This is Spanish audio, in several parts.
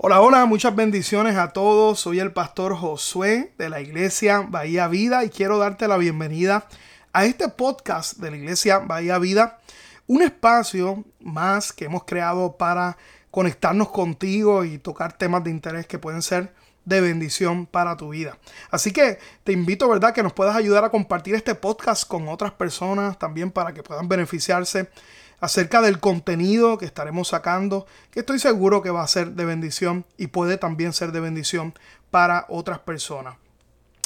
Hola, hola, muchas bendiciones a todos. Soy el pastor Josué de la iglesia Bahía Vida y quiero darte la bienvenida a este podcast de la iglesia Bahía Vida, un espacio más que hemos creado para conectarnos contigo y tocar temas de interés que pueden ser de bendición para tu vida. Así que te invito, ¿verdad?, que nos puedas ayudar a compartir este podcast con otras personas también para que puedan beneficiarse acerca del contenido que estaremos sacando, que estoy seguro que va a ser de bendición y puede también ser de bendición para otras personas.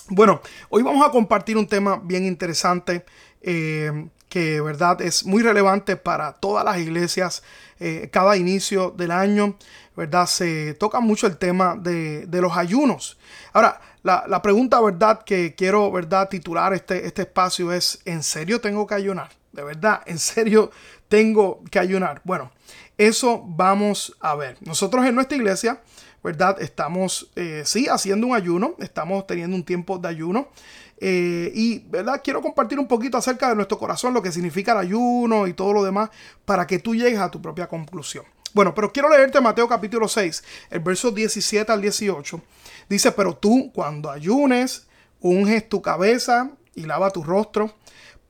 Bueno, hoy vamos a compartir un tema bien interesante eh, que verdad es muy relevante para todas las iglesias. Eh, cada inicio del año, verdad, se toca mucho el tema de, los ayunos. Ahora, la, la, pregunta, verdad, que quiero, verdad, titular este, este espacio es, ¿en serio tengo que ayunar? De verdad, ¿en serio tengo que ayunar. Bueno, eso vamos a ver. Nosotros en nuestra iglesia, ¿verdad? Estamos, eh, sí, haciendo un ayuno, estamos teniendo un tiempo de ayuno. Eh, y, ¿verdad? Quiero compartir un poquito acerca de nuestro corazón, lo que significa el ayuno y todo lo demás, para que tú llegues a tu propia conclusión. Bueno, pero quiero leerte Mateo capítulo 6, el verso 17 al 18. Dice, pero tú cuando ayunes, unges tu cabeza y lava tu rostro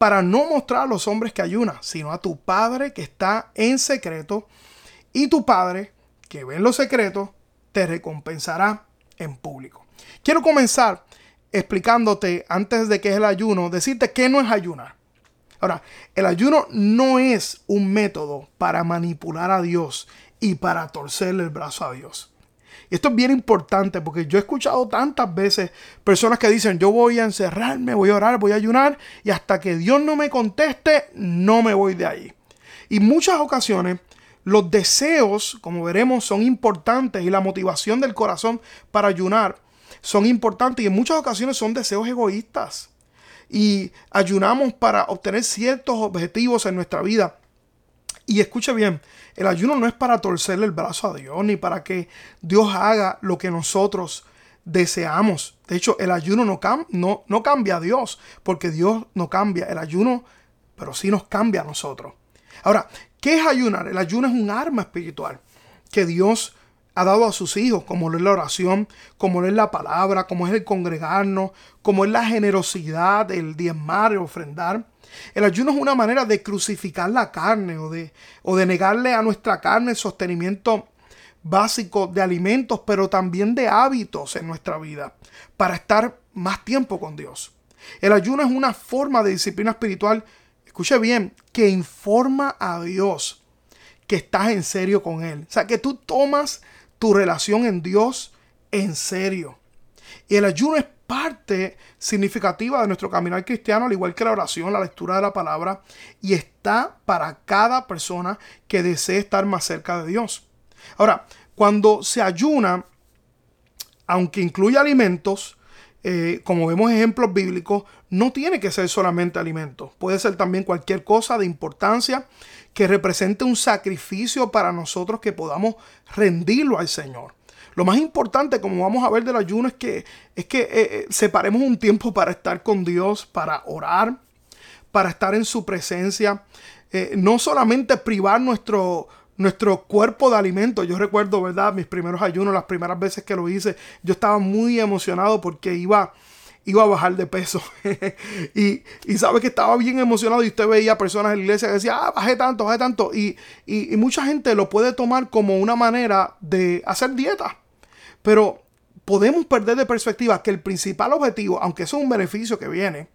para no mostrar a los hombres que ayunan, sino a tu Padre que está en secreto, y tu Padre que ve en lo secreto te recompensará en público. Quiero comenzar explicándote antes de qué es el ayuno, decirte que no es ayunar. Ahora, el ayuno no es un método para manipular a Dios y para torcerle el brazo a Dios. Y esto es bien importante porque yo he escuchado tantas veces personas que dicen, yo voy a encerrarme, voy a orar, voy a ayunar y hasta que Dios no me conteste, no me voy de ahí. Y muchas ocasiones los deseos, como veremos, son importantes y la motivación del corazón para ayunar son importantes y en muchas ocasiones son deseos egoístas. Y ayunamos para obtener ciertos objetivos en nuestra vida. Y escuche bien, el ayuno no es para torcerle el brazo a Dios, ni para que Dios haga lo que nosotros deseamos. De hecho, el ayuno no, no, no cambia a Dios, porque Dios no cambia. El ayuno, pero sí nos cambia a nosotros. Ahora, ¿qué es ayunar? El ayuno es un arma espiritual que Dios ha dado a sus hijos, como lo es la oración, como lo es la palabra, como es el congregarnos, como es la generosidad, el diezmar, el ofrendar. El ayuno es una manera de crucificar la carne o de, o de negarle a nuestra carne el sostenimiento básico de alimentos, pero también de hábitos en nuestra vida, para estar más tiempo con Dios. El ayuno es una forma de disciplina espiritual, escuche bien, que informa a Dios que estás en serio con Él. O sea, que tú tomas tu relación en Dios en serio. Y el ayuno es parte significativa de nuestro caminar cristiano, al igual que la oración, la lectura de la palabra, y está para cada persona que desee estar más cerca de Dios. Ahora, cuando se ayuna, aunque incluye alimentos, eh, como vemos ejemplos bíblicos, no tiene que ser solamente alimentos. Puede ser también cualquier cosa de importancia que represente un sacrificio para nosotros que podamos rendirlo al Señor. Lo más importante, como vamos a ver del ayuno, es que, es que eh, eh, separemos un tiempo para estar con Dios, para orar, para estar en su presencia. No solamente privar nuestro, nuestro cuerpo de alimento. Yo recuerdo, ¿verdad? Mis primeros ayunos, las primeras veces que lo hice, yo estaba muy emocionado porque iba iba a bajar de peso. y, y sabe que estaba bien emocionado y usted veía personas en la iglesia que decían, ah, bajé tanto, bajé tanto. Y, y, y, mucha gente lo puede tomar como una manera de hacer dieta. Pero podemos perder de perspectiva que el principal objetivo, aunque eso es un beneficio que viene,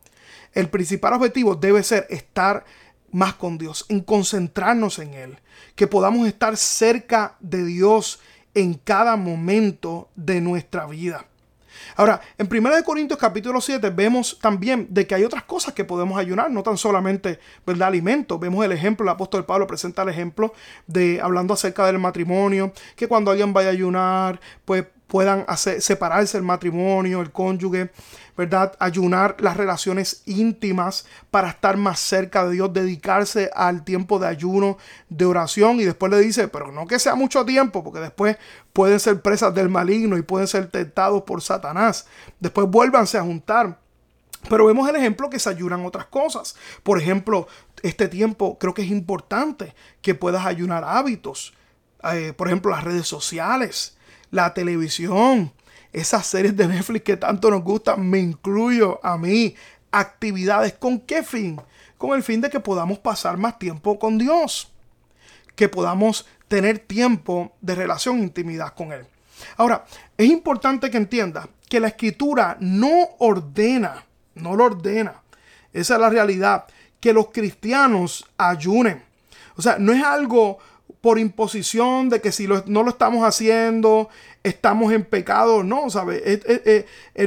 el principal objetivo debe ser estar más con Dios, en concentrarnos en Él, que podamos estar cerca de Dios en cada momento de nuestra vida. Ahora, en 1 Corintios capítulo 7 vemos también de que hay otras cosas que podemos ayunar, no tan solamente alimentos. Vemos el ejemplo, el apóstol Pablo presenta el ejemplo de hablando acerca del matrimonio, que cuando alguien vaya a ayunar, pues puedan hacer, separarse el matrimonio, el cónyuge, ¿verdad? Ayunar las relaciones íntimas para estar más cerca de Dios, dedicarse al tiempo de ayuno, de oración. Y después le dice, pero no que sea mucho tiempo, porque después pueden ser presas del maligno y pueden ser tentados por Satanás. Después vuélvanse a juntar. Pero vemos el ejemplo que se ayunan otras cosas. Por ejemplo, este tiempo creo que es importante que puedas ayunar hábitos. Eh, por ejemplo, las redes sociales la televisión, esas series de Netflix que tanto nos gustan, me incluyo a mí, actividades, ¿con qué fin? Con el fin de que podamos pasar más tiempo con Dios, que podamos tener tiempo de relación, intimidad con Él. Ahora, es importante que entienda que la escritura no ordena, no lo ordena, esa es la realidad, que los cristianos ayunen. O sea, no es algo por imposición de que si no lo estamos haciendo, estamos en pecado. No, ¿sabes?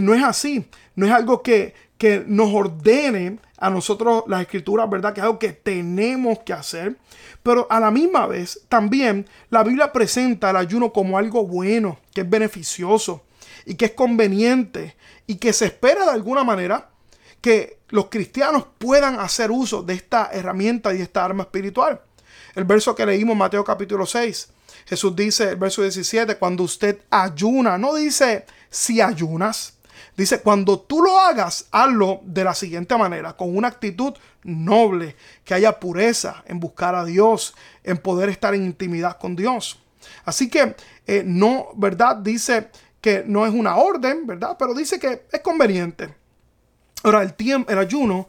no es así. No es algo que, que nos ordene a nosotros las escrituras, ¿verdad? Que es algo que tenemos que hacer. Pero a la misma vez, también la Biblia presenta el ayuno como algo bueno, que es beneficioso y que es conveniente y que se espera de alguna manera que los cristianos puedan hacer uso de esta herramienta y de esta arma espiritual. El verso que leímos, Mateo capítulo 6, Jesús dice, el verso 17, cuando usted ayuna, no dice si ayunas, dice cuando tú lo hagas, hazlo de la siguiente manera, con una actitud noble, que haya pureza en buscar a Dios, en poder estar en intimidad con Dios. Así que eh, no, ¿verdad? Dice que no es una orden, ¿verdad? Pero dice que es conveniente. Ahora, el, tiempo, el ayuno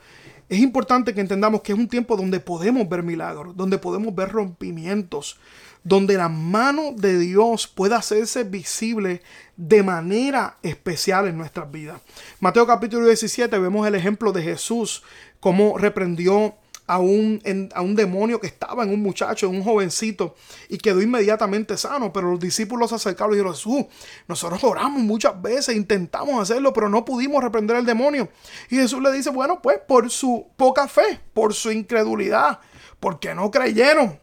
es importante que entendamos que es un tiempo donde podemos ver milagros, donde podemos ver rompimientos, donde la mano de Dios pueda hacerse visible de manera especial en nuestras vidas. Mateo capítulo 17 vemos el ejemplo de Jesús, cómo reprendió a un, a un demonio que estaba en un muchacho, en un jovencito, y quedó inmediatamente sano. Pero los discípulos se acercaron y dijeron, Jesús, nosotros oramos muchas veces, intentamos hacerlo, pero no pudimos reprender al demonio. Y Jesús le dice, bueno, pues por su poca fe, por su incredulidad, porque no creyeron.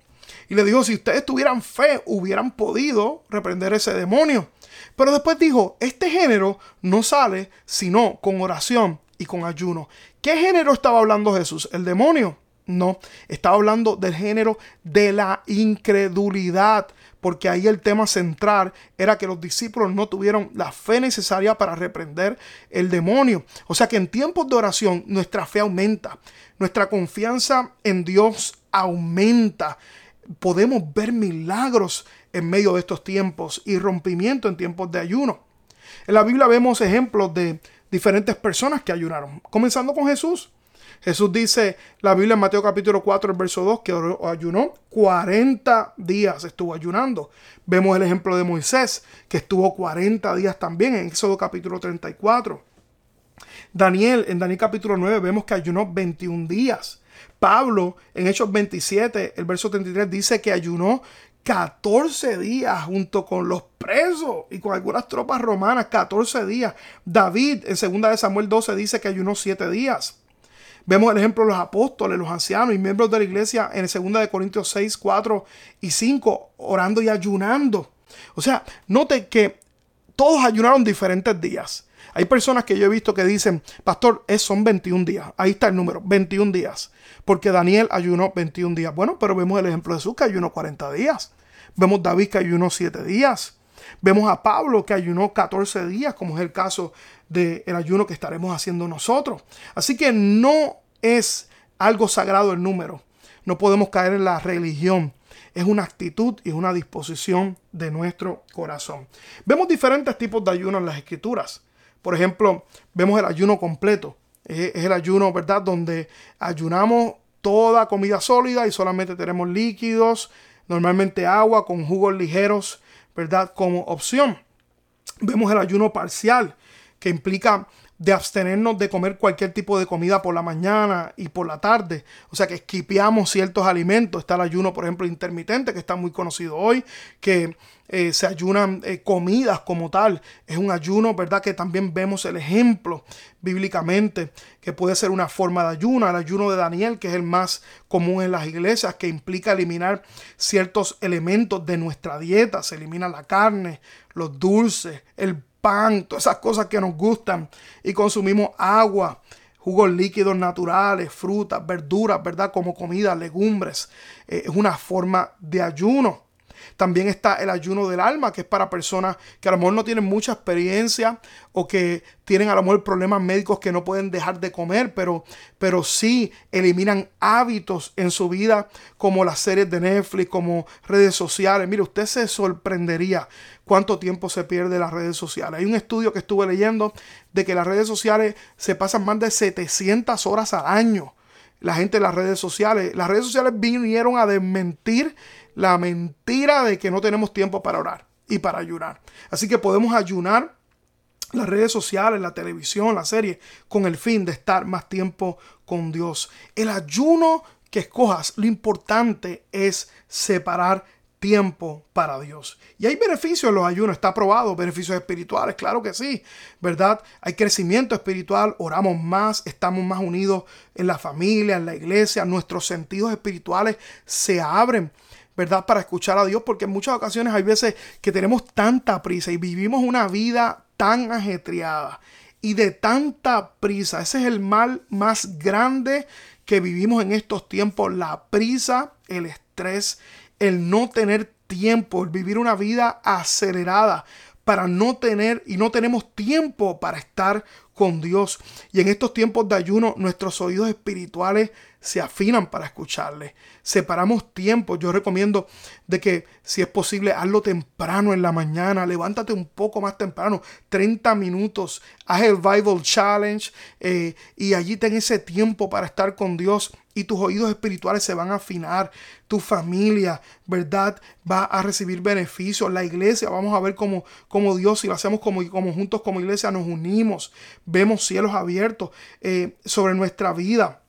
Y le dijo, si ustedes tuvieran fe, hubieran podido reprender ese demonio. Pero después dijo, este género no sale sino con oración y con ayuno. ¿Qué género estaba hablando Jesús? ¿El demonio? No, estaba hablando del género de la incredulidad, porque ahí el tema central era que los discípulos no tuvieron la fe necesaria para reprender el demonio. O sea que en tiempos de oración nuestra fe aumenta, nuestra confianza en Dios aumenta. Podemos ver milagros en medio de estos tiempos y rompimiento en tiempos de ayuno. En la Biblia vemos ejemplos de diferentes personas que ayunaron, comenzando con Jesús. Jesús dice, la Biblia en Mateo capítulo 4, el verso 2, que ayunó 40 días, estuvo ayunando. Vemos el ejemplo de Moisés, que estuvo 40 días también en Éxodo capítulo 34. Daniel, en Daniel capítulo 9, vemos que ayunó 21 días. Pablo, en Hechos 27, el verso 33, dice que ayunó 14 días junto con los presos y con algunas tropas romanas, 14 días. David, en 2 de Samuel 12, dice que ayunó 7 días. Vemos el ejemplo de los apóstoles, los ancianos y miembros de la iglesia en el 2 de Corintios 6, 4 y 5, orando y ayunando. O sea, note que todos ayunaron diferentes días. Hay personas que yo he visto que dicen, pastor, son 21 días. Ahí está el número, 21 días. Porque Daniel ayunó 21 días. Bueno, pero vemos el ejemplo de Jesús que ayunó 40 días. Vemos David que ayunó 7 días. Vemos a Pablo que ayunó 14 días, como es el caso del ayuno que estaremos haciendo nosotros. Así que no es algo sagrado el número. No podemos caer en la religión. Es una actitud y una disposición de nuestro corazón. Vemos diferentes tipos de ayuno en las escrituras. Por ejemplo, vemos el ayuno completo. Es el ayuno, ¿verdad? Donde ayunamos toda comida sólida y solamente tenemos líquidos, normalmente agua con jugos ligeros, ¿verdad? Como opción. Vemos el ayuno parcial, que implica de abstenernos de comer cualquier tipo de comida por la mañana y por la tarde. O sea que esquipeamos ciertos alimentos. Está el ayuno, por ejemplo, intermitente, que está muy conocido hoy, que eh, se ayunan eh, comidas como tal. Es un ayuno, ¿verdad? Que también vemos el ejemplo bíblicamente, que puede ser una forma de ayuno. El ayuno de Daniel, que es el más común en las iglesias, que implica eliminar ciertos elementos de nuestra dieta. Se elimina la carne, los dulces, el pan, todas esas cosas que nos gustan y consumimos agua, jugos líquidos naturales, frutas, verduras, ¿verdad? Como comida, legumbres. Eh, es una forma de ayuno. También está el ayuno del alma, que es para personas que a lo mejor no tienen mucha experiencia o que tienen a lo mejor problemas médicos que no pueden dejar de comer, pero, pero sí eliminan hábitos en su vida como las series de Netflix, como redes sociales. Mire, usted se sorprendería cuánto tiempo se pierde las redes sociales. Hay un estudio que estuve leyendo de que las redes sociales se pasan más de 700 horas al año. La gente en las redes sociales, las redes sociales vinieron a desmentir la mentira de que no tenemos tiempo para orar y para ayunar. Así que podemos ayunar las redes sociales, la televisión, la serie, con el fin de estar más tiempo con Dios. El ayuno que escojas, lo importante es separar tiempo para Dios. Y hay beneficios en los ayunos, está probado, beneficios espirituales, claro que sí, ¿verdad? Hay crecimiento espiritual, oramos más, estamos más unidos en la familia, en la iglesia, nuestros sentidos espirituales se abren ¿verdad? Para escuchar a Dios, porque en muchas ocasiones hay veces que tenemos tanta prisa y vivimos una vida tan ajetreada y de tanta prisa. Ese es el mal más grande que vivimos en estos tiempos, la prisa, el estrés, el no tener tiempo, el vivir una vida acelerada para no tener y no tenemos tiempo para estar con Dios. Y en estos tiempos de ayuno nuestros oídos espirituales se afinan para escucharle. Separamos tiempo. Yo recomiendo de que si es posible hazlo temprano en la mañana. Levántate un poco más temprano. 30 minutos. Haz el Bible Challenge eh, y allí ten ese tiempo para estar con Dios y tus oídos espirituales se van a afinar. Tu familia, ¿verdad? Va a recibir beneficios. La iglesia, vamos a ver cómo, cómo Dios, si lo hacemos como, como juntos como iglesia, nos unimos vemos cielos abiertos eh, sobre nuestra vida.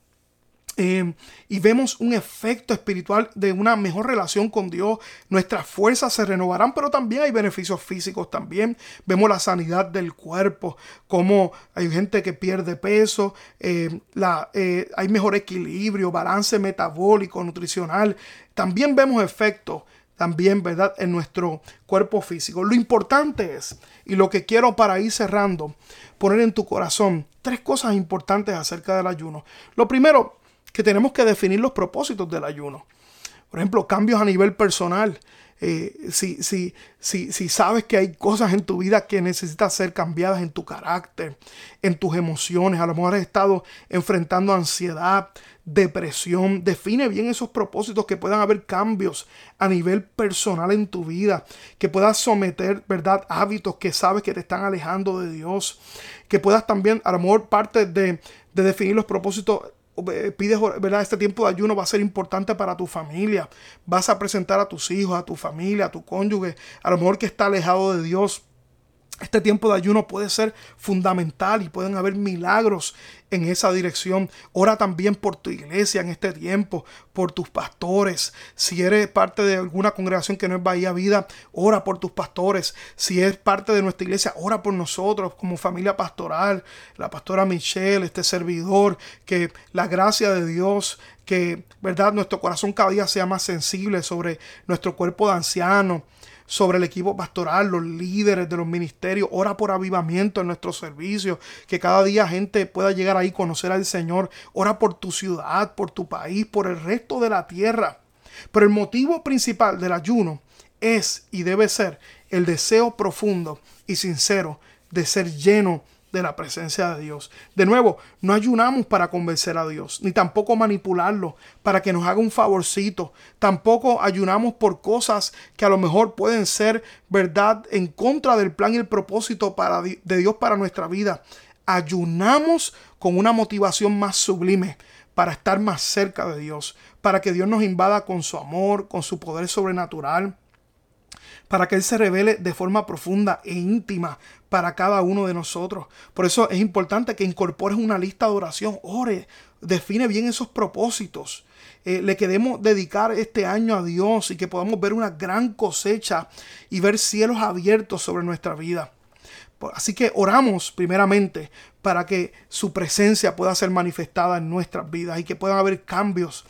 Eh, y vemos un efecto espiritual de una mejor relación con Dios. Nuestras fuerzas se renovarán, pero también hay beneficios físicos también. Vemos la sanidad del cuerpo, como hay gente que pierde peso, eh, la, hay mejor equilibrio, balance metabólico, nutricional. También vemos efectos también, ¿verdad?, en nuestro cuerpo físico. Lo importante es, y lo que quiero para ir cerrando, poner en tu corazón tres cosas importantes acerca del ayuno. Lo primero, que tenemos que definir los propósitos del ayuno. Por ejemplo, cambios a nivel personal. Eh, si, si, si, si, sabes que hay cosas en tu vida que necesitan ser cambiadas en tu carácter, en tus emociones, a lo mejor has estado enfrentando ansiedad, depresión, define bien esos propósitos, que puedan haber cambios a nivel personal en tu vida, que puedas someter, ¿verdad?, hábitos que sabes que te están alejando de Dios, que puedas también, a lo mejor parte de, de definir los propósitos pides, ¿verdad? Este tiempo de ayuno va a ser importante para tu familia. Vas a presentar a tus hijos, a tu familia, a tu cónyuge, a lo mejor que está alejado de Dios. Este tiempo de ayuno puede ser fundamental y pueden haber milagros en esa dirección. Ora también por tu iglesia en este tiempo, por tus pastores. Si eres parte de alguna congregación que no es Bahía Vida, ora por tus pastores. Si es parte de nuestra iglesia, ora por nosotros como familia pastoral, la pastora Michelle, este servidor, que la gracia de Dios que, ¿verdad? Nuestro corazón cada día sea más sensible sobre nuestro cuerpo de anciano sobre el equipo pastoral, los líderes de los ministerios. Ora por avivamiento en nuestro servicio, que cada día gente pueda llegar ahí, conocer al Señor. Ora por tu ciudad, por tu país, por el resto de la tierra. Pero el motivo principal del ayuno es y debe ser el deseo profundo y sincero de ser lleno de la presencia de Dios. De nuevo, no ayunamos para convencer a Dios, ni tampoco manipularlo para que nos haga un favorcito. Tampoco ayunamos por cosas que a lo mejor pueden ser verdad en contra del plan y el propósito de Dios para nuestra vida. Ayunamos con una motivación más sublime para estar más cerca de Dios, para que Dios nos invada con su amor, con su poder sobrenatural para que Él se revele de forma profunda e íntima para cada uno de nosotros. Por eso es importante que incorpores una lista de oración, ore, define bien esos propósitos. Eh, le queremos dedicar este año a Dios y que podamos ver una gran cosecha y ver cielos abiertos sobre nuestra vida. Así que oramos primeramente para que su presencia pueda ser manifestada en nuestras vidas y que puedan haber cambios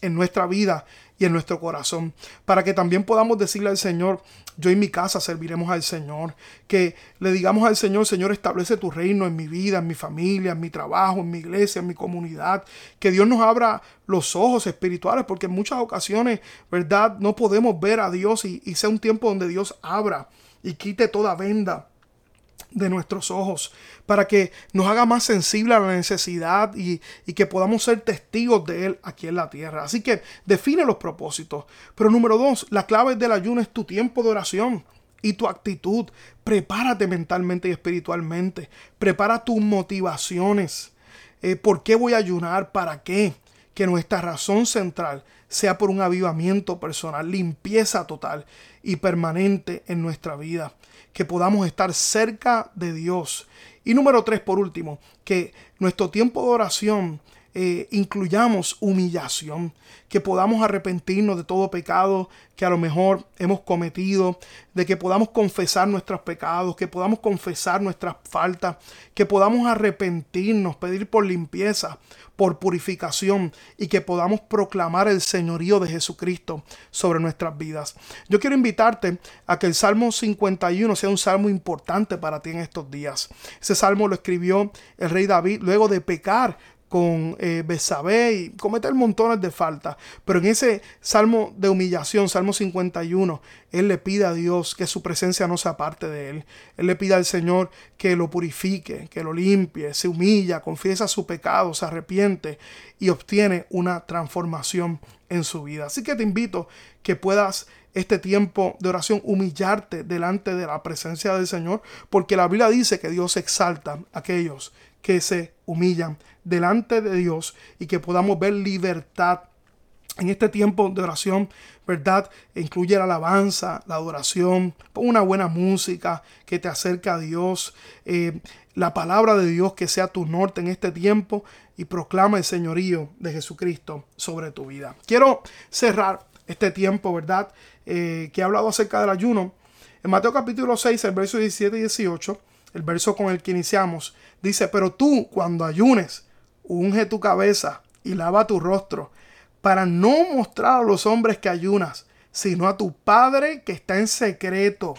en nuestra vida y en nuestro corazón, para que también podamos decirle al Señor, yo y mi casa serviremos al Señor. Que le digamos al Señor, Señor, establece tu reino en mi vida, en mi familia, en mi trabajo, en mi iglesia, en mi comunidad. Que Dios nos abra los ojos espirituales, porque en muchas ocasiones, ¿verdad? No podemos ver a Dios y, y sea un tiempo donde Dios abra y quite toda venda de nuestros ojos, para que nos haga más sensible a la necesidad y, que podamos ser testigos de Él aquí en la tierra. Así que define los propósitos. Pero número dos, la clave del ayuno es tu tiempo de oración y tu actitud. Prepárate mentalmente y espiritualmente. Prepara tus motivaciones. Eh, ¿Por qué voy a ayunar? ¿Para qué? Que nuestra razón central sea por un avivamiento personal, limpieza total y permanente en nuestra vida que podamos estar cerca de Dios. Y número tres, por último, que nuestro tiempo de oración eh, incluyamos humillación, que podamos arrepentirnos de todo pecado que a lo mejor hemos cometido, de que podamos confesar nuestros pecados, que podamos confesar nuestras faltas, que podamos arrepentirnos, pedir por limpieza, por purificación y que podamos proclamar el señorío de Jesucristo sobre nuestras vidas. Yo quiero invitarte a que el Salmo 51 sea un salmo importante para ti en estos días. Ese salmo lo escribió el rey David luego de pecar con eh, Besabé y cometer montones de faltas. Pero en ese salmo de humillación, Salmo 51, él le pide a Dios que su presencia no se aparte de él. Él le pide al Señor que lo purifique, que lo limpie, se humilla, confiesa su pecado, se arrepiente y obtiene una transformación en su vida. Así que te invito que puedas este tiempo de oración humillarte delante de la presencia del Señor, porque la Biblia dice que Dios exalta a aquellos que se humillan delante de Dios y que podamos ver libertad en este tiempo de oración, ¿verdad? Incluye la alabanza, la adoración, una buena música que te acerque a Dios, eh, la palabra de Dios que sea tu norte en este tiempo y proclama el señorío de Jesucristo sobre tu vida. Quiero cerrar este tiempo, ¿verdad? Eh, que he hablado acerca del ayuno. En Mateo capítulo 6, el verso 17 y 18, el verso con el que iniciamos, dice, pero tú cuando ayunes, unge tu cabeza y lava tu rostro, para no mostrar a los hombres que ayunas, sino a tu Padre que está en secreto.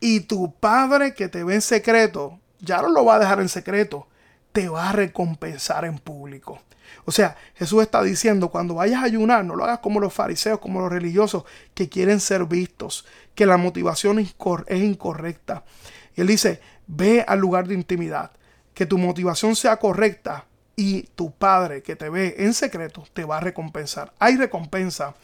Y tu Padre que te ve en secreto, ya no lo va a dejar en secreto, te va a recompensar en público. O sea, Jesús está diciendo, cuando vayas a ayunar, no lo hagas como los fariseos, como los religiosos, que quieren ser vistos, que la motivación es incorrecta. Y él dice, ve al lugar de intimidad, que tu motivación sea correcta y tu Padre que te ve en secreto te va a recompensar. Hay recompensa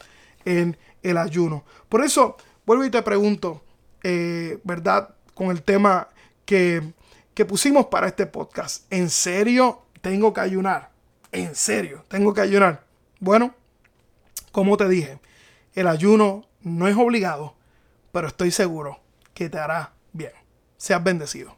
en el ayuno. Por eso, vuelvo y te pregunto, eh, ¿verdad? Con el tema que, que pusimos para este podcast. ¿En serio tengo que ayunar? ¿En serio tengo que ayunar? Bueno, como te dije, el ayuno no es obligado, pero estoy seguro que te hará. Seas bendecido.